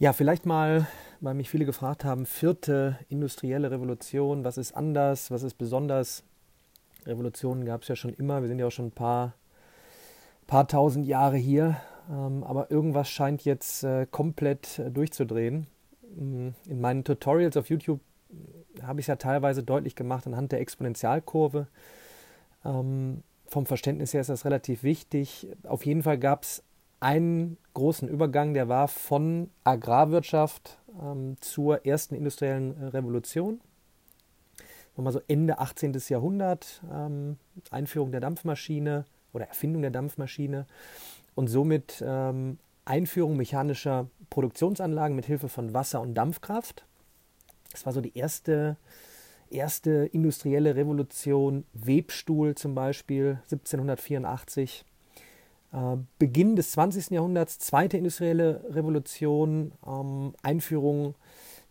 Ja, vielleicht mal, weil mich viele gefragt haben, vierte industrielle Revolution, was ist anders, was ist besonders? Revolutionen gab es ja schon immer, wir sind ja auch schon ein paar, paar tausend Jahre hier, ähm, aber irgendwas scheint jetzt äh, komplett äh, durchzudrehen. Mm, in meinen Tutorials auf YouTube habe ich es ja teilweise deutlich gemacht anhand der Exponentialkurve. Ähm, vom Verständnis her ist das relativ wichtig. Auf jeden Fall gab es einen großen Übergang, der war von Agrarwirtschaft ähm, zur ersten industriellen äh, Revolution. Nochmal so Ende 18. Jahrhundert, ähm, Einführung der Dampfmaschine oder Erfindung der Dampfmaschine und somit ähm, Einführung mechanischer Produktionsanlagen mit Hilfe von Wasser- und Dampfkraft. Das war so die erste, erste industrielle Revolution, Webstuhl zum Beispiel, 1784. Äh, Beginn des 20. Jahrhunderts, zweite industrielle Revolution, ähm, Einführung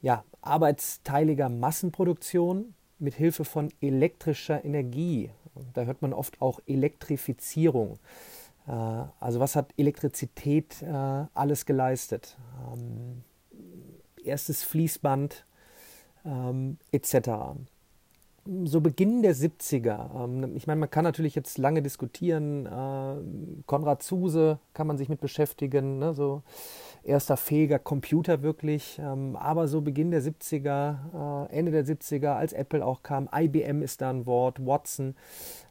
ja, arbeitsteiliger Massenproduktion mit Hilfe von elektrischer Energie. Da hört man oft auch Elektrifizierung. Äh, also was hat Elektrizität äh, alles geleistet? Ähm, erstes Fließband ähm, etc so Beginn der 70er. Ähm, ich meine, man kann natürlich jetzt lange diskutieren. Äh, Konrad Zuse kann man sich mit beschäftigen, ne? so erster fähiger Computer wirklich. Ähm, aber so Beginn der 70er, äh, Ende der 70er, als Apple auch kam, IBM ist da ein Wort, Watson.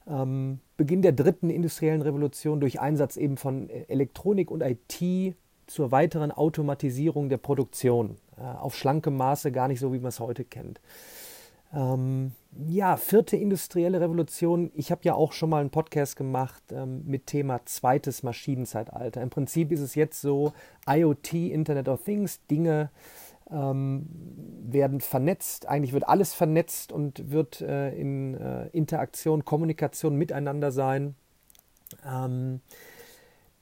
Ähm, Beginn der dritten industriellen Revolution durch Einsatz eben von Elektronik und IT zur weiteren Automatisierung der Produktion. Äh, auf schlankem Maße, gar nicht so, wie man es heute kennt. Ähm, ja, vierte industrielle Revolution. Ich habe ja auch schon mal einen Podcast gemacht ähm, mit Thema zweites Maschinenzeitalter. Im Prinzip ist es jetzt so, IoT, Internet of Things, Dinge ähm, werden vernetzt. Eigentlich wird alles vernetzt und wird äh, in äh, Interaktion, Kommunikation miteinander sein. Ähm,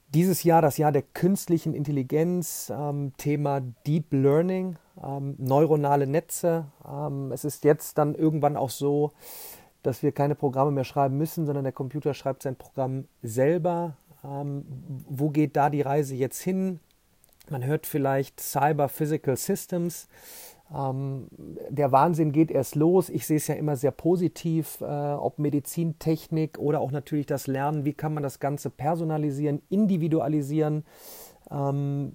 dieses Jahr das Jahr der künstlichen Intelligenz, ähm, Thema Deep Learning, ähm, neuronale Netze. Ähm, es ist jetzt dann irgendwann auch so, dass wir keine Programme mehr schreiben müssen, sondern der Computer schreibt sein Programm selber. Ähm, wo geht da die Reise jetzt hin? Man hört vielleicht Cyber Physical Systems. Ähm, der Wahnsinn geht erst los. Ich sehe es ja immer sehr positiv, äh, ob Medizintechnik oder auch natürlich das Lernen. Wie kann man das Ganze personalisieren, individualisieren? Ähm,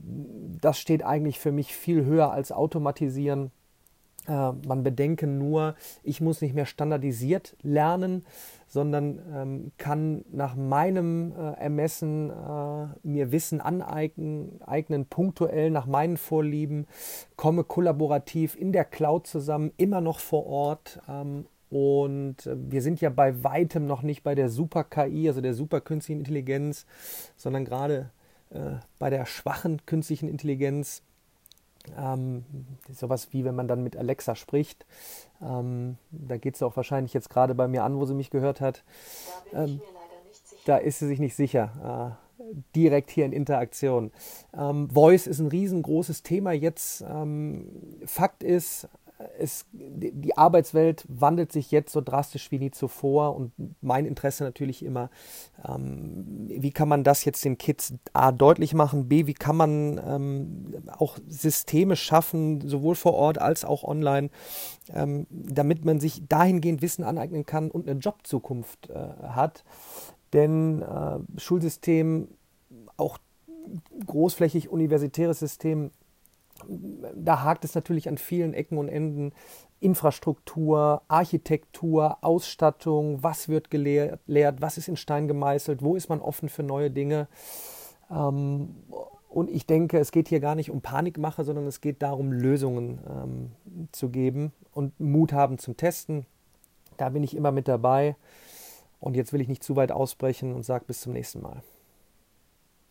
das steht eigentlich für mich viel höher als automatisieren. Äh, man bedenke nur, ich muss nicht mehr standardisiert lernen, sondern ähm, kann nach meinem äh, Ermessen äh, mir Wissen aneignen, eignen, punktuell nach meinen Vorlieben, komme kollaborativ in der Cloud zusammen, immer noch vor Ort. Ähm, und wir sind ja bei weitem noch nicht bei der Super-KI, also der super-künstlichen Intelligenz, sondern gerade äh, bei der schwachen künstlichen Intelligenz, ähm, sowas wie wenn man dann mit Alexa spricht, ähm, da geht es auch wahrscheinlich jetzt gerade bei mir an, wo sie mich gehört hat. Da, ähm, da ist sie sich nicht sicher. Äh, direkt hier in Interaktion. Ähm, Voice ist ein riesengroßes Thema jetzt. Ähm, Fakt ist, es, die Arbeitswelt wandelt sich jetzt so drastisch wie nie zuvor und mein Interesse natürlich immer, ähm, wie kann man das jetzt den Kids A deutlich machen, B, wie kann man ähm, auch Systeme schaffen, sowohl vor Ort als auch online, ähm, damit man sich dahingehend Wissen aneignen kann und eine Jobzukunft äh, hat. Denn äh, Schulsystem, auch großflächig universitäres System, da hakt es natürlich an vielen Ecken und Enden. Infrastruktur, Architektur, Ausstattung, was wird gelehrt, was ist in Stein gemeißelt, wo ist man offen für neue Dinge. Ähm, und ich denke, es geht hier gar nicht um Panikmache, sondern es geht darum, Lösungen ähm, zu geben und Mut haben zum Testen. Da bin ich immer mit dabei. Und jetzt will ich nicht zu weit ausbrechen und sage bis zum nächsten Mal.